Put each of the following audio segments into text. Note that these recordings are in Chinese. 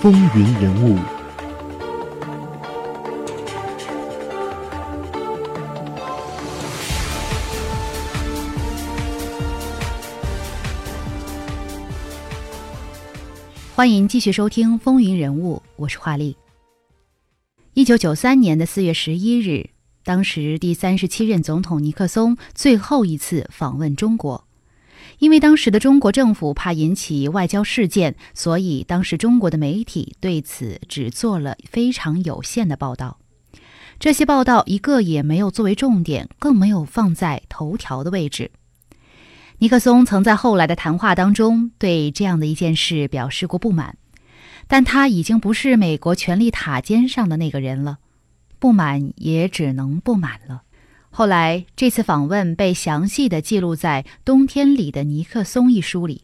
风云人物。欢迎继续收听《风云人物》，我是华丽。一九九三年的四月十一日，当时第三十七任总统尼克松最后一次访问中国。因为当时的中国政府怕引起外交事件，所以当时中国的媒体对此只做了非常有限的报道。这些报道一个也没有作为重点，更没有放在头条的位置。尼克松曾在后来的谈话当中对这样的一件事表示过不满，但他已经不是美国权力塔尖上的那个人了，不满也只能不满了。后来这次访问被详细的记录在《冬天里的尼克松》一书里，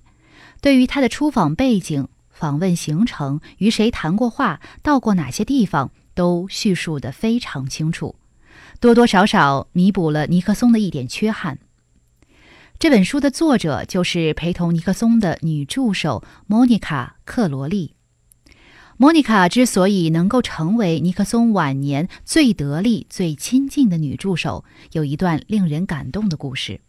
对于他的出访背景、访问行程、与谁谈过话、到过哪些地方，都叙述得非常清楚，多多少少弥补了尼克松的一点缺憾。这本书的作者就是陪同尼克松的女助手莫妮卡·克罗利。莫妮卡之所以能够成为尼克松晚年最得力、最亲近的女助手，有一段令人感动的故事。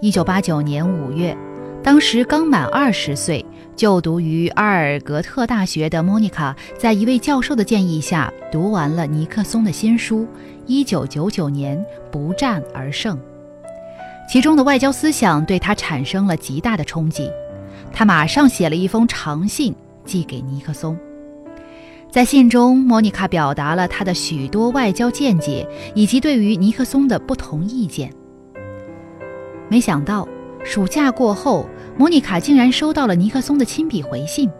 一九八九年五月，当时刚满二十岁、就读于阿尔格特大学的莫妮卡，在一位教授的建议下，读完了尼克松的新书《一九九九年不战而胜》。其中的外交思想对他产生了极大的冲击，他马上写了一封长信寄给尼克松。在信中，莫妮卡表达了他的许多外交见解以及对于尼克松的不同意见。没想到，暑假过后，莫妮卡竟然收到了尼克松的亲笔回信，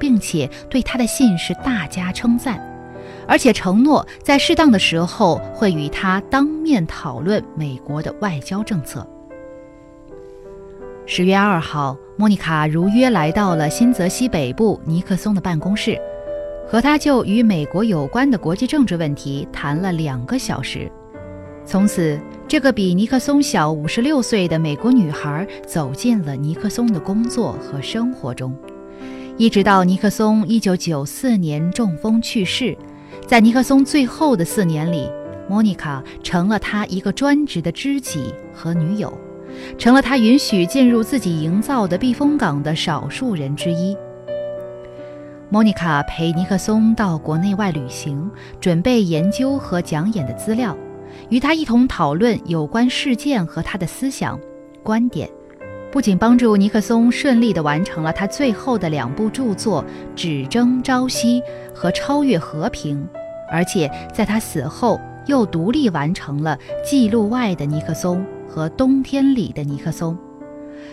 并且对他的信是大加称赞。而且承诺在适当的时候会与他当面讨论美国的外交政策。十月二号，莫妮卡如约来到了新泽西北部尼克松的办公室，和他就与美国有关的国际政治问题谈了两个小时。从此，这个比尼克松小五十六岁的美国女孩走进了尼克松的工作和生活中，一直到尼克松一九九四年中风去世。在尼克松最后的四年里，莫妮卡成了他一个专职的知己和女友，成了他允许进入自己营造的避风港的少数人之一。莫妮卡陪尼克松到国内外旅行，准备研究和讲演的资料，与他一同讨论有关事件和他的思想观点，不仅帮助尼克松顺利地完成了他最后的两部著作《只争朝夕》和《超越和平》。而且在他死后，又独立完成了《记录外的尼克松》和《冬天里的尼克松》，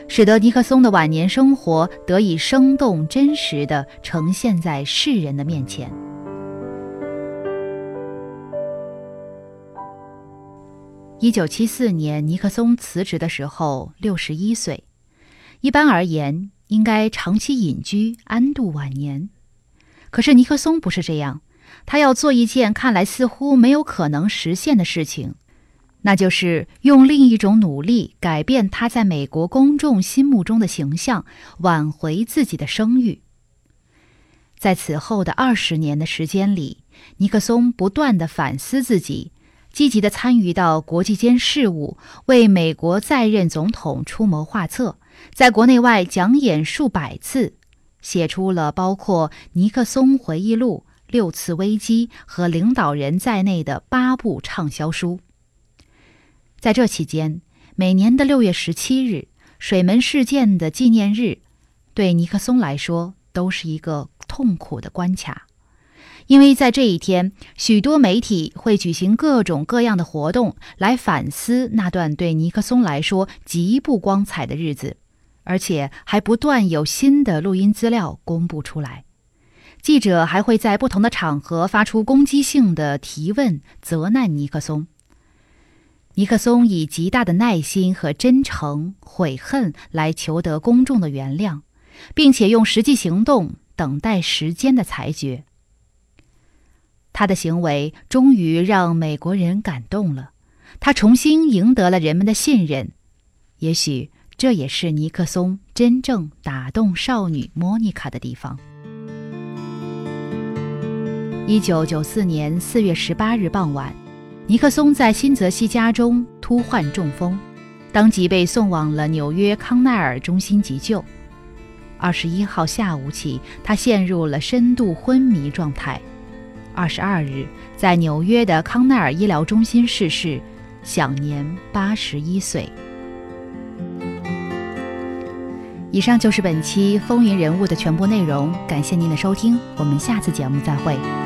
使得尼克松的晚年生活得以生动真实地呈现在世人的面前。一九七四年，尼克松辞职的时候六十一岁，一般而言应该长期隐居安度晚年，可是尼克松不是这样。他要做一件看来似乎没有可能实现的事情，那就是用另一种努力改变他在美国公众心目中的形象，挽回自己的声誉。在此后的二十年的时间里，尼克松不断的反思自己，积极的参与到国际间事务，为美国在任总统出谋划策，在国内外讲演数百次，写出了包括《尼克松回忆录》。六次危机和领导人在内的八部畅销书。在这期间，每年的六月十七日，水门事件的纪念日，对尼克松来说都是一个痛苦的关卡，因为在这一天，许多媒体会举行各种各样的活动来反思那段对尼克松来说极不光彩的日子，而且还不断有新的录音资料公布出来。记者还会在不同的场合发出攻击性的提问，责难尼克松。尼克松以极大的耐心和真诚悔恨来求得公众的原谅，并且用实际行动等待时间的裁决。他的行为终于让美国人感动了，他重新赢得了人们的信任。也许这也是尼克松真正打动少女莫妮卡的地方。一九九四年四月十八日傍晚，尼克松在新泽西家中突患中风，当即被送往了纽约康奈尔中心急救。二十一号下午起，他陷入了深度昏迷状态。二十二日，在纽约的康奈尔医疗中心逝世，享年八十一岁。以上就是本期风云人物的全部内容，感谢您的收听，我们下次节目再会。